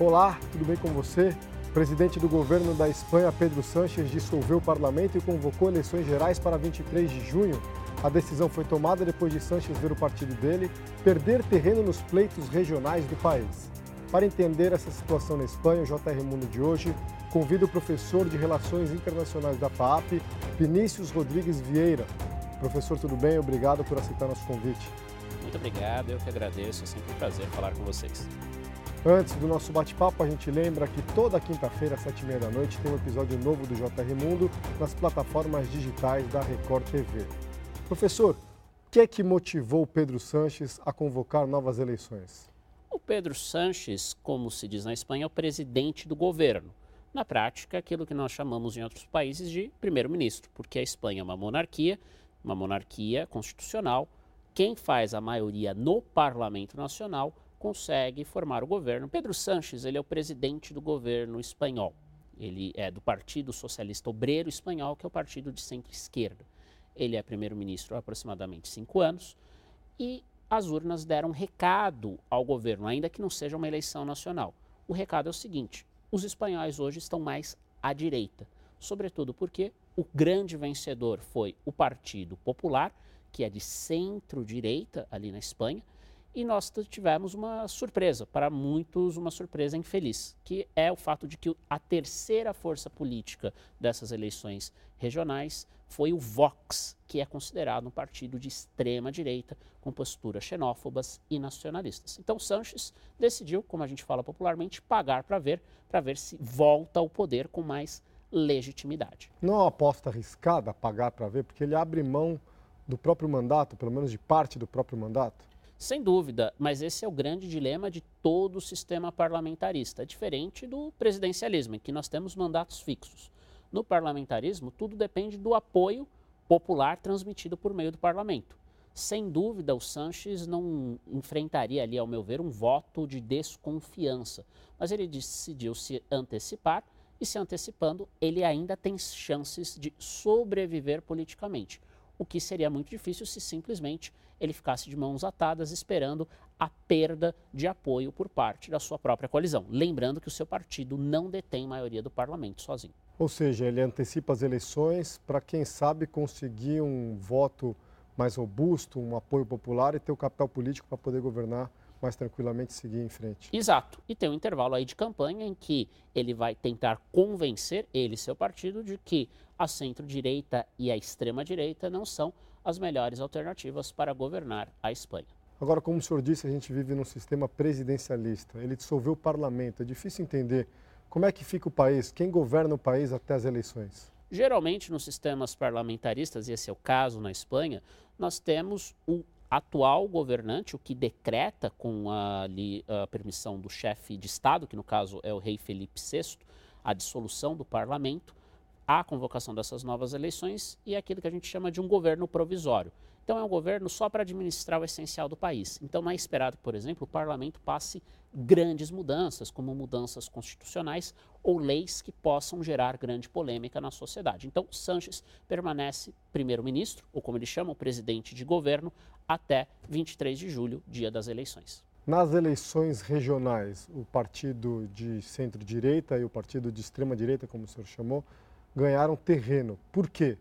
Olá, tudo bem com você? O presidente do governo da Espanha, Pedro Sánchez, dissolveu o parlamento e convocou eleições gerais para 23 de junho. A decisão foi tomada depois de Sánchez ver o partido dele perder terreno nos pleitos regionais do país. Para entender essa situação na Espanha, o JR Mundo de hoje convida o professor de Relações Internacionais da FAP, Vinícius Rodrigues Vieira. Professor, tudo bem? Obrigado por aceitar nosso convite. Muito obrigado, eu que agradeço. É sempre um prazer falar com vocês. Antes do nosso bate-papo, a gente lembra que toda quinta-feira, às sete e meia da noite, tem um episódio novo do JR Mundo nas plataformas digitais da Record TV. Professor, o que é que motivou Pedro Sanches a convocar novas eleições? O Pedro Sanches, como se diz na Espanha, é o presidente do governo. Na prática, aquilo que nós chamamos em outros países de primeiro-ministro, porque a Espanha é uma monarquia, uma monarquia constitucional. Quem faz a maioria no Parlamento Nacional consegue formar o governo. Pedro Sanches, ele é o presidente do governo espanhol. Ele é do Partido Socialista Obreiro Espanhol, que é o partido de centro-esquerda. Ele é primeiro-ministro há aproximadamente cinco anos e as urnas deram um recado ao governo, ainda que não seja uma eleição nacional. O recado é o seguinte: os espanhóis hoje estão mais à direita, sobretudo porque o grande vencedor foi o Partido Popular, que é de centro-direita ali na Espanha, e nós tivemos uma surpresa, para muitos uma surpresa infeliz, que é o fato de que a terceira força política dessas eleições regionais foi o Vox, que é considerado um partido de extrema direita com posturas xenófobas e nacionalistas. Então Sanches decidiu, como a gente fala popularmente, pagar para ver, para ver se volta ao poder com mais legitimidade. Não é uma aposta arriscada pagar para ver, porque ele abre mão do próprio mandato, pelo menos de parte do próprio mandato? Sem dúvida, mas esse é o grande dilema de todo o sistema parlamentarista, diferente do presidencialismo, em que nós temos mandatos fixos. No parlamentarismo, tudo depende do apoio popular transmitido por meio do parlamento. Sem dúvida, o Sanches não enfrentaria ali, ao meu ver, um voto de desconfiança, mas ele decidiu se antecipar e, se antecipando, ele ainda tem chances de sobreviver politicamente o que seria muito difícil se simplesmente ele ficasse de mãos atadas esperando a perda de apoio por parte da sua própria coalizão. Lembrando que o seu partido não detém maioria do parlamento sozinho. Ou seja, ele antecipa as eleições para, quem sabe, conseguir um voto mais robusto, um apoio popular e ter o capital político para poder governar mais tranquilamente seguir em frente. Exato. E tem um intervalo aí de campanha em que ele vai tentar convencer ele e seu partido de que a centro-direita e a extrema-direita não são as melhores alternativas para governar a Espanha. Agora, como o senhor disse, a gente vive num sistema presidencialista. Ele dissolveu o parlamento. É difícil entender como é que fica o país, quem governa o país até as eleições. Geralmente, nos sistemas parlamentaristas, e esse é o caso na Espanha, nós temos o atual governante, o que decreta com a, ali, a permissão do chefe de Estado, que no caso é o rei Felipe VI, a dissolução do parlamento, a convocação dessas novas eleições e aquilo que a gente chama de um governo provisório. Então é um governo só para administrar o essencial do país. Então não é esperado por exemplo, o parlamento passe grandes mudanças, como mudanças constitucionais ou leis que possam gerar grande polêmica na sociedade. Então Sanches permanece primeiro-ministro, ou como eles chamam, presidente de governo, até 23 de julho, dia das eleições. Nas eleições regionais, o partido de centro-direita e o partido de extrema-direita, como o senhor chamou, ganharam terreno. Por quê?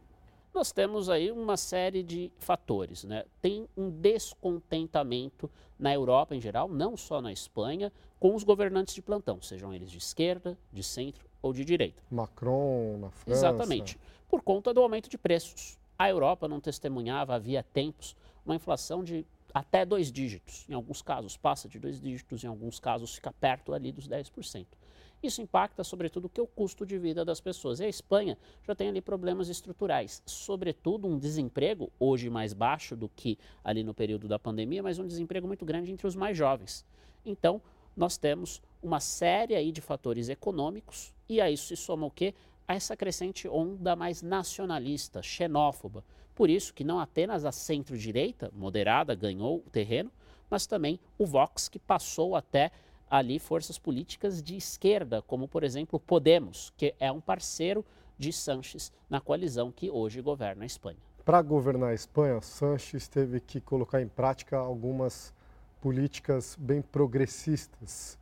Nós temos aí uma série de fatores. Né? Tem um descontentamento na Europa em geral, não só na Espanha, com os governantes de plantão, sejam eles de esquerda, de centro ou de direita. Macron na França. Exatamente. Por conta do aumento de preços. A Europa não testemunhava, havia tempos, uma inflação de até dois dígitos. Em alguns casos passa de dois dígitos, em alguns casos fica perto ali dos 10%. Isso impacta, sobretudo, o que é o custo de vida das pessoas. E a Espanha já tem ali problemas estruturais, sobretudo um desemprego, hoje mais baixo do que ali no período da pandemia, mas um desemprego muito grande entre os mais jovens. Então, nós temos uma série aí de fatores econômicos e a isso se soma o quê? A essa crescente onda mais nacionalista, xenófoba. Por isso que não apenas a centro-direita, moderada, ganhou o terreno, mas também o Vox, que passou até ali forças políticas de esquerda, como por exemplo Podemos, que é um parceiro de Sanches na coalizão que hoje governa a Espanha. Para governar a Espanha, Sanches teve que colocar em prática algumas políticas bem progressistas.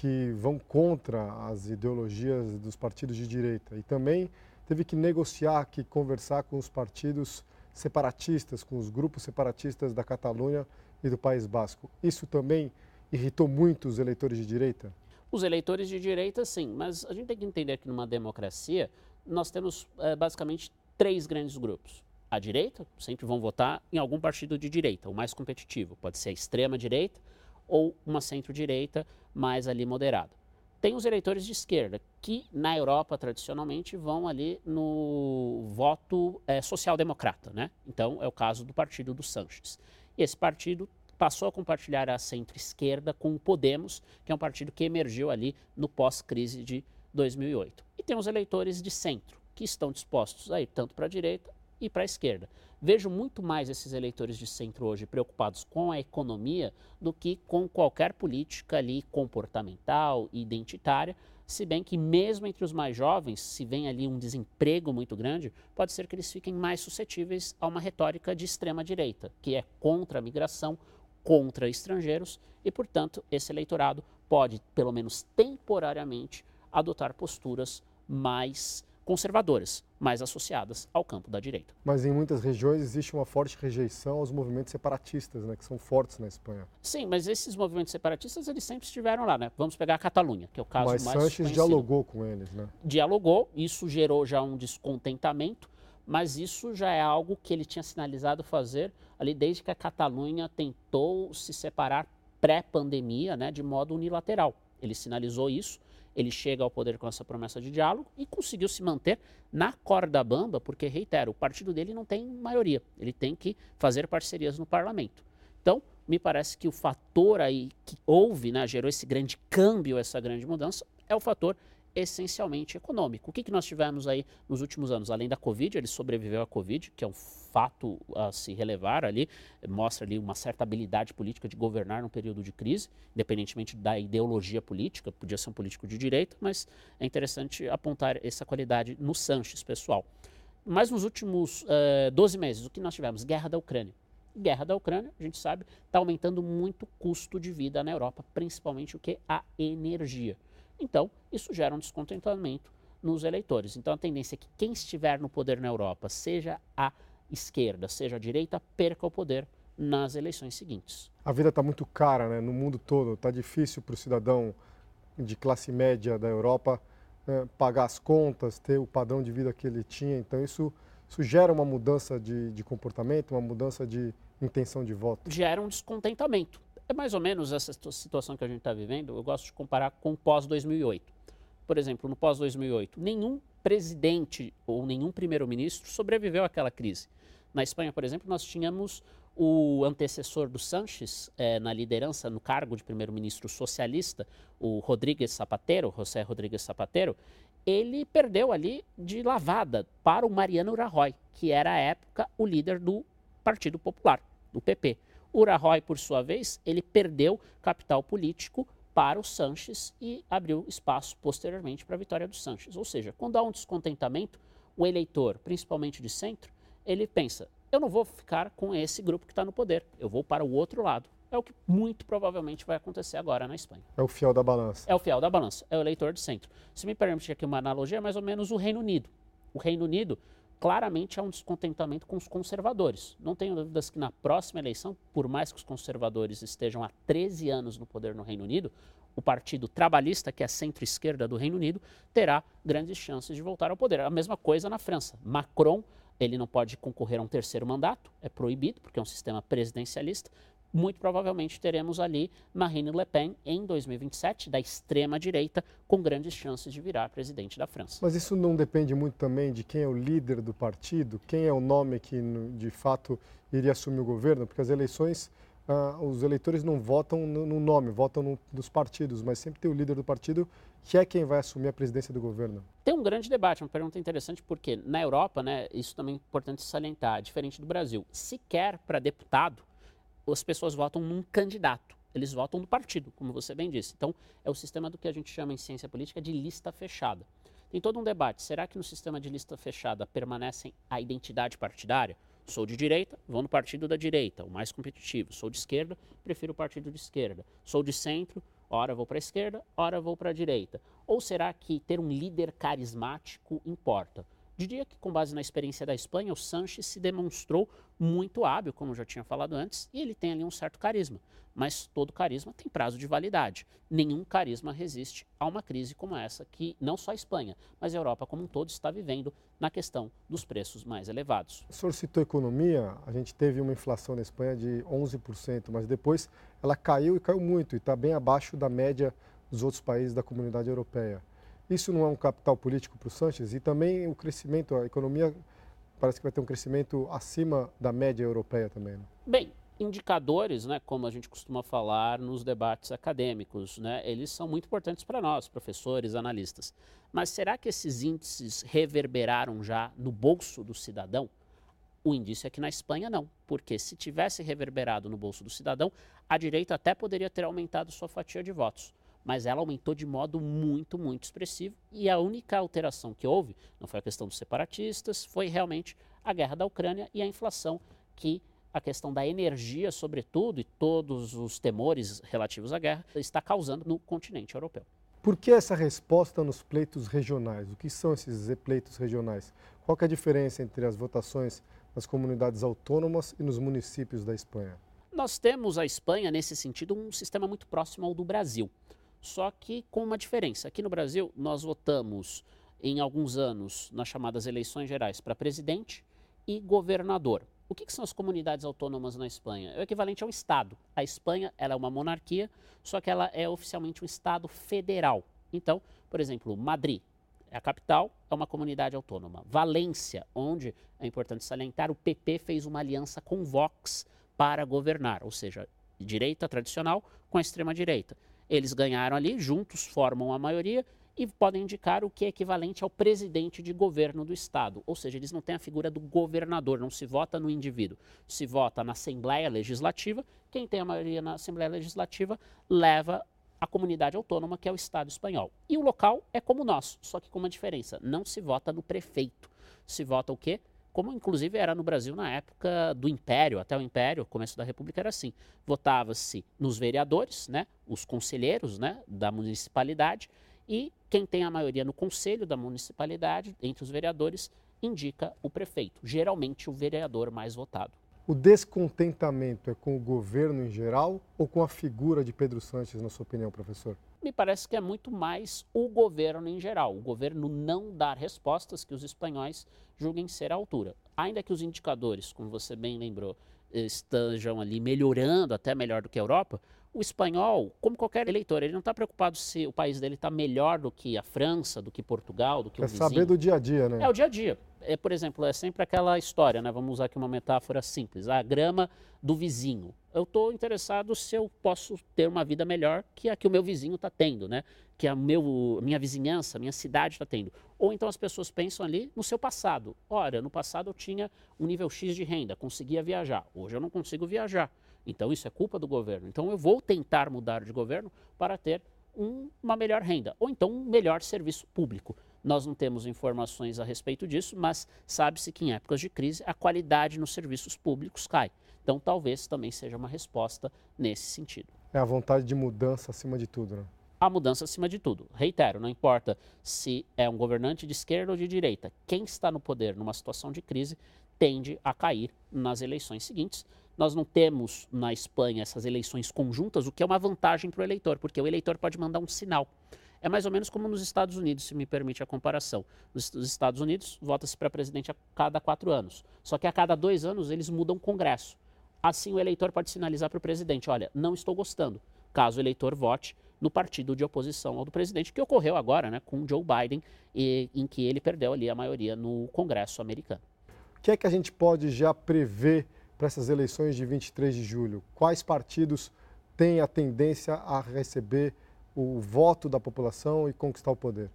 que vão contra as ideologias dos partidos de direita e também teve que negociar, que conversar com os partidos separatistas, com os grupos separatistas da Catalunha e do País Basco. Isso também irritou muito os eleitores de direita? Os eleitores de direita, sim, mas a gente tem que entender que numa democracia nós temos é, basicamente três grandes grupos. A direita sempre vão votar em algum partido de direita, o mais competitivo. Pode ser a extrema direita ou uma centro-direita mais ali moderada. Tem os eleitores de esquerda, que na Europa tradicionalmente vão ali no voto é, social-democrata, né? Então é o caso do partido do Sanches. E esse partido passou a compartilhar a centro-esquerda com o Podemos, que é um partido que emergiu ali no pós-crise de 2008. E tem os eleitores de centro, que estão dispostos a ir tanto para a direita e para a esquerda. Vejo muito mais esses eleitores de centro hoje preocupados com a economia do que com qualquer política ali comportamental e identitária, se bem que mesmo entre os mais jovens, se vem ali um desemprego muito grande, pode ser que eles fiquem mais suscetíveis a uma retórica de extrema direita, que é contra a migração, contra estrangeiros e, portanto, esse eleitorado pode, pelo menos temporariamente, adotar posturas mais conservadoras, mais associadas ao campo da direita. Mas em muitas regiões existe uma forte rejeição aos movimentos separatistas, né, que são fortes na Espanha. Sim, mas esses movimentos separatistas eles sempre estiveram lá, né? Vamos pegar a Catalunha, que é o caso mas mais Sanches conhecido. dialogou com eles, né? Dialogou, isso gerou já um descontentamento, mas isso já é algo que ele tinha sinalizado fazer ali desde que a Catalunha tentou se separar pré-pandemia, né, de modo unilateral. Ele sinalizou isso, ele chega ao poder com essa promessa de diálogo e conseguiu se manter na corda bamba, porque, reitero, o partido dele não tem maioria, ele tem que fazer parcerias no parlamento. Então, me parece que o fator aí que houve, né, gerou esse grande câmbio, essa grande mudança, é o fator essencialmente econômico. O que, que nós tivemos aí nos últimos anos? Além da Covid, ele sobreviveu à Covid, que é um fato a se relevar ali, mostra ali uma certa habilidade política de governar num período de crise, independentemente da ideologia política, podia ser um político de direita, mas é interessante apontar essa qualidade no Sanches, pessoal. Mas nos últimos uh, eh, 12 meses, o que nós tivemos? Guerra da Ucrânia. Guerra da Ucrânia, a gente sabe, está aumentando muito o custo de vida na Europa, principalmente o que? A energia. Então, isso gera um descontentamento nos eleitores. Então, a tendência é que quem estiver no poder na Europa, seja a esquerda, seja a direita, perca o poder nas eleições seguintes. A vida está muito cara né? no mundo todo. Está difícil para o cidadão de classe média da Europa né, pagar as contas, ter o padrão de vida que ele tinha. Então, isso, isso gera uma mudança de, de comportamento, uma mudança de intenção de voto. Gera um descontentamento. É mais ou menos essa situação que a gente está vivendo, eu gosto de comparar com o pós-2008. Por exemplo, no pós-2008, nenhum presidente ou nenhum primeiro-ministro sobreviveu àquela crise. Na Espanha, por exemplo, nós tínhamos o antecessor do Sanches é, na liderança, no cargo de primeiro-ministro socialista, o Rodríguez Zapatero, José Rodríguez Zapatero, ele perdeu ali de lavada para o Mariano Rajoy, que era à época o líder do Partido Popular, do PP. O Rajoy, por sua vez, ele perdeu capital político para o Sanches e abriu espaço posteriormente para a vitória do Sanches. Ou seja, quando há um descontentamento, o eleitor, principalmente de centro, ele pensa: eu não vou ficar com esse grupo que está no poder, eu vou para o outro lado. É o que muito provavelmente vai acontecer agora na Espanha. É o fiel da balança. É o fiel da balança, é o eleitor de centro. Se me permite aqui uma analogia, é mais ou menos o Reino Unido. O Reino Unido claramente há um descontentamento com os conservadores. Não tenho dúvidas que na próxima eleição, por mais que os conservadores estejam há 13 anos no poder no Reino Unido, o Partido Trabalhista, que é a centro-esquerda do Reino Unido, terá grandes chances de voltar ao poder. A mesma coisa na França. Macron, ele não pode concorrer a um terceiro mandato, é proibido, porque é um sistema presidencialista muito provavelmente teremos ali Marine Le Pen em 2027, da extrema-direita, com grandes chances de virar presidente da França. Mas isso não depende muito também de quem é o líder do partido, quem é o nome que de fato iria assumir o governo? Porque as eleições, ah, os eleitores não votam no nome, votam no, nos partidos, mas sempre tem o líder do partido que é quem vai assumir a presidência do governo. Tem um grande debate, uma pergunta interessante, porque na Europa, né, isso também é importante salientar, diferente do Brasil, sequer para deputado as pessoas votam num candidato. Eles votam no partido, como você bem disse. Então, é o sistema do que a gente chama em ciência política de lista fechada. Tem todo um debate. Será que no sistema de lista fechada permanecem a identidade partidária? Sou de direita, vou no partido da direita, o mais competitivo. Sou de esquerda, prefiro o partido de esquerda. Sou de centro, Ora vou para a esquerda, ora vou para a direita. Ou será que ter um líder carismático importa? Diria que, com base na experiência da Espanha, o Sanches se demonstrou muito hábil, como eu já tinha falado antes, e ele tem ali um certo carisma. Mas todo carisma tem prazo de validade. Nenhum carisma resiste a uma crise como essa, que não só a Espanha, mas a Europa como um todo está vivendo na questão dos preços mais elevados. O senhor citou economia, a gente teve uma inflação na Espanha de 11%, mas depois ela caiu e caiu muito, e está bem abaixo da média dos outros países da comunidade europeia. Isso não é um capital político para o Sanches? E também o crescimento, a economia parece que vai ter um crescimento acima da média europeia também. Né? Bem, indicadores, né, como a gente costuma falar nos debates acadêmicos, né, eles são muito importantes para nós, professores, analistas. Mas será que esses índices reverberaram já no bolso do cidadão? O indício é que na Espanha não, porque se tivesse reverberado no bolso do cidadão, a direita até poderia ter aumentado sua fatia de votos mas ela aumentou de modo muito, muito expressivo. E a única alteração que houve não foi a questão dos separatistas, foi realmente a guerra da Ucrânia e a inflação, que a questão da energia, sobretudo, e todos os temores relativos à guerra, está causando no continente europeu. Por que essa resposta nos pleitos regionais? O que são esses pleitos regionais? Qual é a diferença entre as votações nas comunidades autônomas e nos municípios da Espanha? Nós temos a Espanha, nesse sentido, um sistema muito próximo ao do Brasil só que com uma diferença. Aqui no Brasil, nós votamos em alguns anos nas chamadas eleições gerais para presidente e governador. O que, que, são as comunidades autônomas na Espanha? É o equivalente ao Estado. A Espanha ela é uma monarquia, só que ela é oficialmente um Estado federal. Então, por exemplo, Madrid, é a capital, é uma comunidade autônoma. Valência, onde, é importante salientar, o PP fez uma aliança com Vox para governar, ou seja, direita tradicional com a extrema-direita. Eles ganharam ali, juntos formam a maioria e podem indicar o que é equivalente ao presidente de governo do Estado. Ou seja, eles não têm a figura do governador, não se vota no indivíduo. Se vota na Assembleia Legislativa. Quem tem a maioria na Assembleia Legislativa leva a comunidade autônoma, que é o Estado espanhol. E o local é como o nosso, só que com uma diferença: não se vota no prefeito. Se vota o quê? Como inclusive era no Brasil na época do Império, até o Império, começo da República era assim. Votava-se nos vereadores, né, os conselheiros né, da municipalidade, e quem tem a maioria no conselho da municipalidade, entre os vereadores, indica o prefeito, geralmente o vereador mais votado. O descontentamento é com o governo em geral ou com a figura de Pedro Sanches, na sua opinião, professor? Me parece que é muito mais o governo em geral. O governo não dar respostas que os espanhóis julguem ser à altura. Ainda que os indicadores, como você bem lembrou, estejam ali melhorando até melhor do que a Europa, o espanhol, como qualquer eleitor, ele não está preocupado se o país dele está melhor do que a França, do que Portugal, do que é o vizinho. É saber do dia a dia, né? É o dia a dia. É, por exemplo, é sempre aquela história, né? Vamos usar aqui uma metáfora simples. A grama do vizinho. Eu estou interessado se eu posso ter uma vida melhor que a que o meu vizinho está tendo, né? Que a meu, minha vizinhança, minha cidade está tendo. Ou então as pessoas pensam ali no seu passado. Ora, no passado eu tinha um nível X de renda, conseguia viajar. Hoje eu não consigo viajar. Então isso é culpa do governo. Então eu vou tentar mudar de governo para ter um, uma melhor renda ou então um melhor serviço público. Nós não temos informações a respeito disso, mas sabe-se que em épocas de crise a qualidade nos serviços públicos cai. Então talvez também seja uma resposta nesse sentido. É a vontade de mudança acima de tudo, né? A mudança acima de tudo. Reitero, não importa se é um governante de esquerda ou de direita, quem está no poder numa situação de crise tende a cair nas eleições seguintes. Nós não temos na Espanha essas eleições conjuntas, o que é uma vantagem para o eleitor, porque o eleitor pode mandar um sinal. É mais ou menos como nos Estados Unidos, se me permite a comparação. Nos Estados Unidos, vota-se para presidente a cada quatro anos. Só que a cada dois anos eles mudam o Congresso. Assim, o eleitor pode sinalizar para o presidente: olha, não estou gostando. Caso o eleitor vote no partido de oposição ao do presidente, que ocorreu agora né, com Joe Biden, e, em que ele perdeu ali a maioria no Congresso americano. O que é que a gente pode já prever para essas eleições de 23 de julho? Quais partidos têm a tendência a receber o voto da população e conquistar o poder?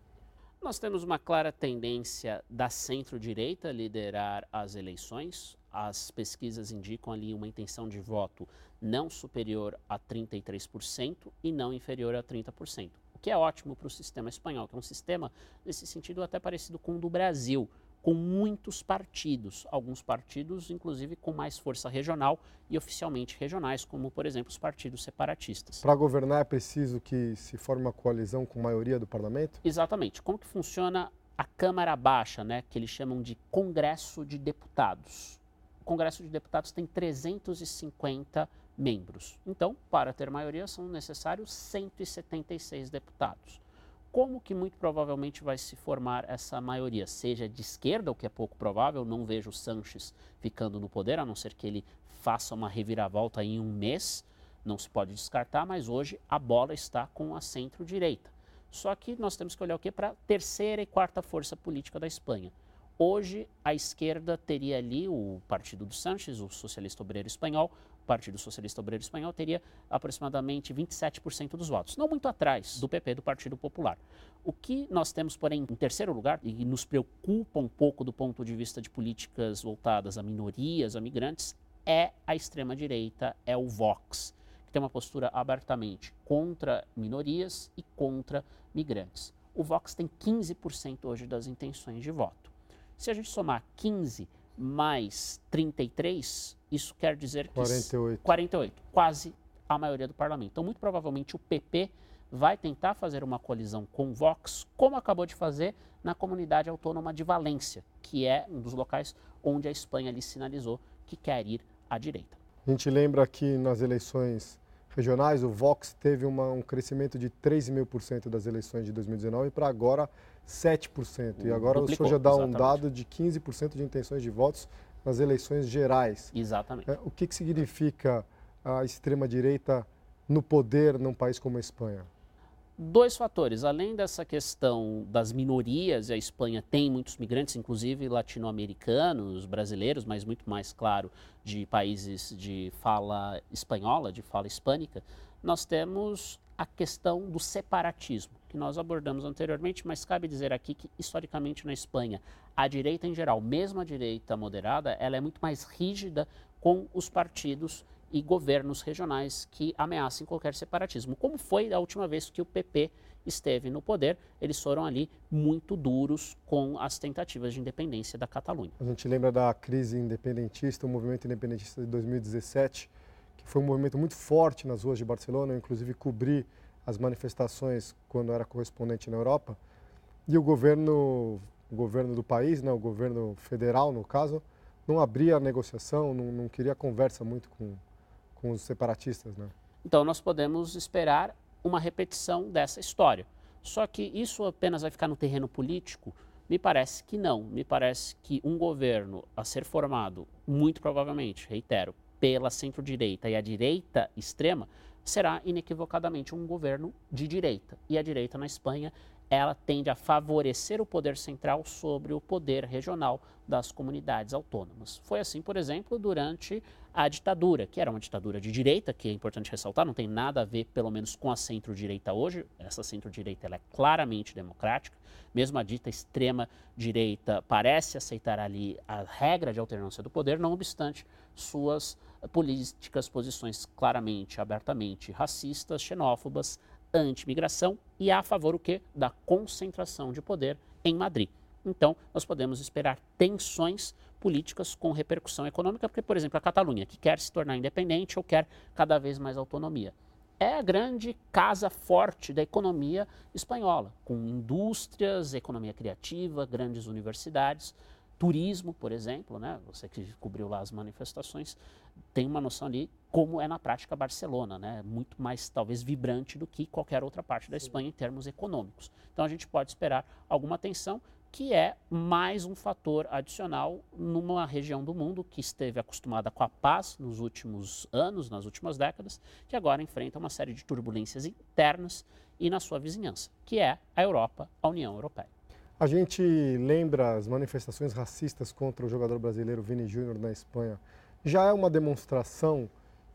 Nós temos uma clara tendência da centro-direita liderar as eleições. As pesquisas indicam ali uma intenção de voto não superior a 33% e não inferior a 30%. O que é ótimo para o sistema espanhol, que é um sistema, nesse sentido, até parecido com o do Brasil, com muitos partidos, alguns partidos, inclusive, com mais força regional e oficialmente regionais, como, por exemplo, os partidos separatistas. Para governar é preciso que se forme uma coalizão com maioria do parlamento? Exatamente. Como que funciona a Câmara Baixa, né, que eles chamam de Congresso de Deputados? O Congresso de Deputados tem 350 membros. Então, para ter maioria, são necessários 176 deputados como que muito provavelmente vai se formar essa maioria, seja de esquerda, o que é pouco provável, não vejo Sanches ficando no poder, a não ser que ele faça uma reviravolta em um mês, não se pode descartar, mas hoje a bola está com a centro-direita. Só que nós temos que olhar o que para a terceira e quarta força política da Espanha. Hoje, a esquerda teria ali o partido do Sanches, o socialista obreiro espanhol, Partido Socialista Obreiro Espanhol teria aproximadamente 27% dos votos, não muito atrás do PP, do Partido Popular. O que nós temos, porém, em terceiro lugar, e nos preocupa um pouco do ponto de vista de políticas voltadas a minorias, a migrantes, é a extrema-direita, é o Vox, que tem uma postura abertamente contra minorias e contra migrantes. O Vox tem 15% hoje das intenções de voto. Se a gente somar 15 mais 33, isso quer dizer que 48. 48, quase a maioria do parlamento. Então, muito provavelmente o PP vai tentar fazer uma colisão com o Vox, como acabou de fazer na comunidade autônoma de Valência, que é um dos locais onde a Espanha lhe sinalizou que quer ir à direita. A gente lembra que nas eleições regionais o Vox teve uma, um crescimento de 3,5% das eleições de 2019 para agora 7%. E agora Duplicou, o senhor já dá exatamente. um dado de 15% de intenções de votos nas eleições gerais. Exatamente. É, o que, que significa a extrema-direita no poder num país como a Espanha? Dois fatores. Além dessa questão das minorias, e a Espanha tem muitos migrantes, inclusive latino-americanos, brasileiros, mas muito mais, claro, de países de fala espanhola, de fala hispânica, nós temos a questão do separatismo, que nós abordamos anteriormente, mas cabe dizer aqui que, historicamente, na Espanha, a direita em geral, mesmo a direita moderada, ela é muito mais rígida com os partidos e governos regionais que ameacem qualquer separatismo. Como foi a última vez que o PP esteve no poder, eles foram ali muito duros com as tentativas de independência da Catalunha. A gente lembra da crise independentista, o movimento independentista de 2017, que foi um movimento muito forte nas ruas de Barcelona, eu inclusive cobri as manifestações quando era correspondente na Europa. E o governo, o governo do país, né, o governo federal no caso, não abria a negociação, não, não queria conversa muito com, com os separatistas. Né? Então nós podemos esperar uma repetição dessa história. Só que isso apenas vai ficar no terreno político? Me parece que não. Me parece que um governo a ser formado, muito provavelmente, reitero, pela centro-direita e a direita extrema, será inequivocadamente um governo de direita. E a direita na Espanha, ela tende a favorecer o poder central sobre o poder regional das comunidades autônomas. Foi assim, por exemplo, durante a ditadura, que era uma ditadura de direita, que é importante ressaltar, não tem nada a ver, pelo menos, com a centro-direita hoje. Essa centro-direita é claramente democrática. Mesmo a dita extrema-direita parece aceitar ali a regra de alternância do poder, não obstante suas políticas, posições claramente, abertamente racistas, xenófobas, anti-migração e a favor o quê? Da concentração de poder em Madrid. Então, nós podemos esperar tensões políticas com repercussão econômica, porque, por exemplo, a Catalunha, que quer se tornar independente ou quer cada vez mais autonomia, é a grande casa forte da economia espanhola, com indústrias, economia criativa, grandes universidades, turismo, por exemplo, né? Você que cobriu lá as manifestações tem uma noção ali como é na prática Barcelona, né? Muito mais talvez vibrante do que qualquer outra parte da Espanha em termos econômicos. Então a gente pode esperar alguma tensão que é mais um fator adicional numa região do mundo que esteve acostumada com a paz nos últimos anos, nas últimas décadas, que agora enfrenta uma série de turbulências internas e na sua vizinhança, que é a Europa, a União Europeia. A gente lembra as manifestações racistas contra o jogador brasileiro Vini Júnior na Espanha. Já é uma demonstração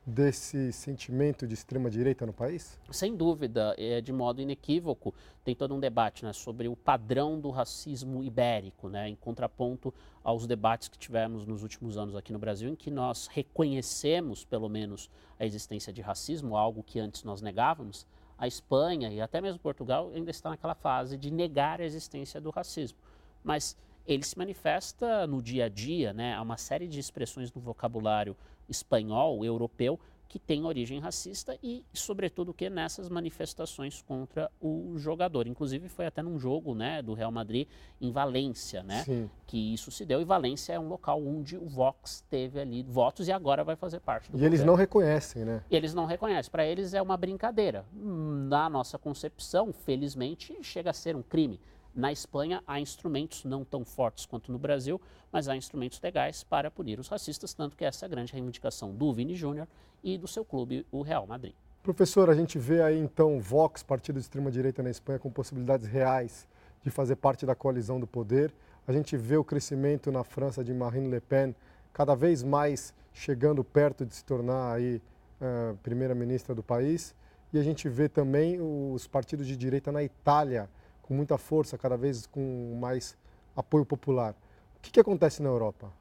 desse sentimento de extrema-direita no país? Sem dúvida, é de modo inequívoco. Tem todo um debate né, sobre o padrão do racismo ibérico, né, em contraponto aos debates que tivemos nos últimos anos aqui no Brasil, em que nós reconhecemos, pelo menos, a existência de racismo, algo que antes nós negávamos a Espanha e até mesmo Portugal ainda está naquela fase de negar a existência do racismo. Mas ele se manifesta no dia a dia, né? Há uma série de expressões no vocabulário espanhol, europeu, que tem origem racista e, sobretudo, que nessas manifestações contra o jogador. Inclusive, foi até num jogo né, do Real Madrid em Valência, né? Sim. Que isso se deu. E Valência é um local onde o Vox teve ali votos e agora vai fazer parte do E governo. eles não reconhecem, né? E eles não reconhecem. Para eles é uma brincadeira. Na nossa concepção, felizmente, chega a ser um crime. Na Espanha há instrumentos não tão fortes quanto no Brasil, mas há instrumentos legais para punir os racistas, tanto que essa é a grande reivindicação do Vini Júnior e do seu clube, o Real Madrid. Professor, a gente vê aí então Vox, partido de extrema-direita na Espanha, com possibilidades reais de fazer parte da coalizão do poder. A gente vê o crescimento na França de Marine Le Pen cada vez mais chegando perto de se tornar aí uh, primeira-ministra do país. E a gente vê também os partidos de direita na Itália com muita força, cada vez com mais apoio popular. O que, que acontece na Europa?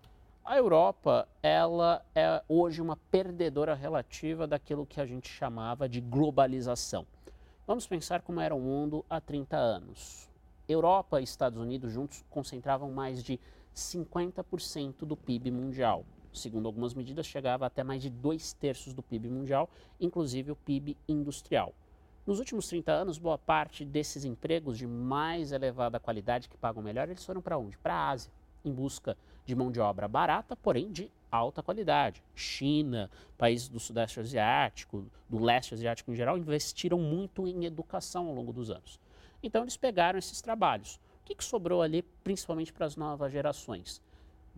A Europa, ela é hoje uma perdedora relativa daquilo que a gente chamava de globalização. Vamos pensar como era o mundo há 30 anos. Europa e Estados Unidos juntos concentravam mais de 50% do PIB mundial. Segundo algumas medidas, chegava até mais de dois terços do PIB mundial, inclusive o PIB industrial. Nos últimos 30 anos, boa parte desses empregos de mais elevada qualidade que pagam melhor, eles foram para onde? Para a Ásia, em busca de mão de obra barata, porém de alta qualidade. China, países do Sudeste Asiático, do Leste Asiático em geral, investiram muito em educação ao longo dos anos. Então eles pegaram esses trabalhos. O que, que sobrou ali, principalmente para as novas gerações?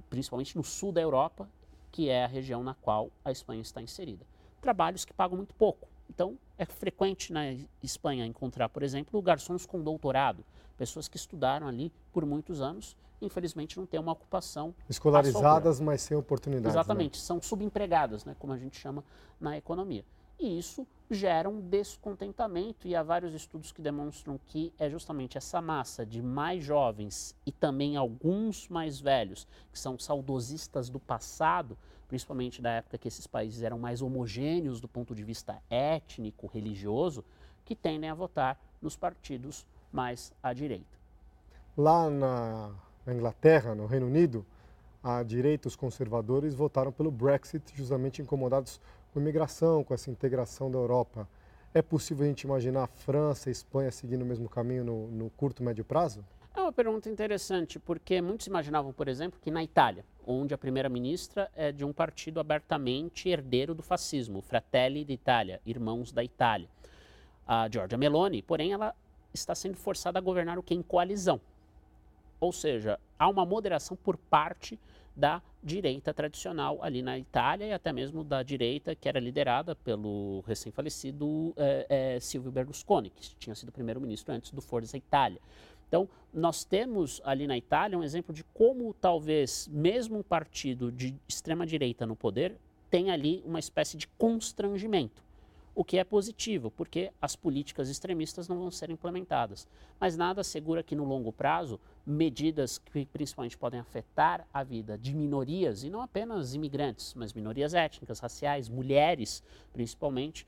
Principalmente no sul da Europa, que é a região na qual a Espanha está inserida. Trabalhos que pagam muito pouco. Então, é frequente na Espanha encontrar, por exemplo, garçons com doutorado, pessoas que estudaram ali por muitos anos infelizmente não têm uma ocupação. Escolarizadas, mas sem oportunidades. Né? Exatamente, né? são subempregadas, né, como a gente chama na economia. E isso gera um descontentamento, e há vários estudos que demonstram que é justamente essa massa de mais jovens e também alguns mais velhos, que são saudosistas do passado, principalmente da época que esses países eram mais homogêneos do ponto de vista étnico, religioso, que tendem a votar nos partidos mais à direita. Lá na, Inglaterra, no Reino Unido, a direita, os conservadores, votaram pelo Brexit, justamente incomodados com a imigração, com essa integração da Europa. É possível a gente imaginar a França e a Espanha seguindo o mesmo caminho no, no curto, médio prazo? É uma pergunta interessante, porque muitos imaginavam, por exemplo, que na Itália, onde a primeira-ministra é de um partido abertamente herdeiro do fascismo, Fratelli d'Italia, Irmãos da Itália, a Giorgia Meloni, porém, ela está sendo forçada a governar o que em coalizão. Ou seja, há uma moderação por parte da direita tradicional ali na Itália e até mesmo da direita que era liderada pelo recém-falecido é, é, Silvio Berlusconi, que tinha sido primeiro-ministro antes do Forza Itália. Então, nós temos ali na Itália um exemplo de como talvez mesmo um partido de extrema-direita no poder tem ali uma espécie de constrangimento, o que é positivo, porque as políticas extremistas não vão ser implementadas. Mas nada assegura que no longo prazo, medidas que principalmente podem afetar a vida de minorias, e não apenas imigrantes, mas minorias étnicas, raciais, mulheres principalmente,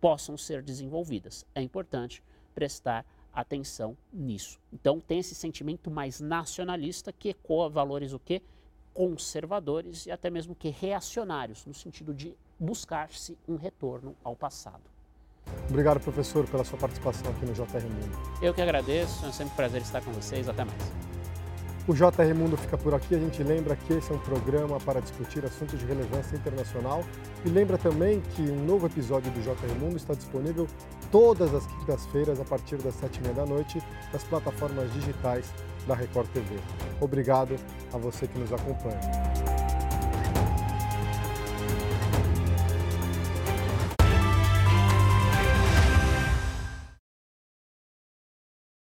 possam ser desenvolvidas. É importante prestar atenção nisso. Então tem esse sentimento mais nacionalista que ecoa valores o quê? conservadores e até mesmo que reacionários, no sentido de buscar-se um retorno ao passado. Obrigado, professor, pela sua participação aqui no JR Mundo. Eu que agradeço, é sempre um prazer estar com vocês. Até mais. O JR Mundo fica por aqui. A gente lembra que esse é um programa para discutir assuntos de relevância internacional. E lembra também que um novo episódio do JR Mundo está disponível todas as quintas-feiras, a partir das sete e meia da noite, nas plataformas digitais da Record TV. Obrigado a você que nos acompanha.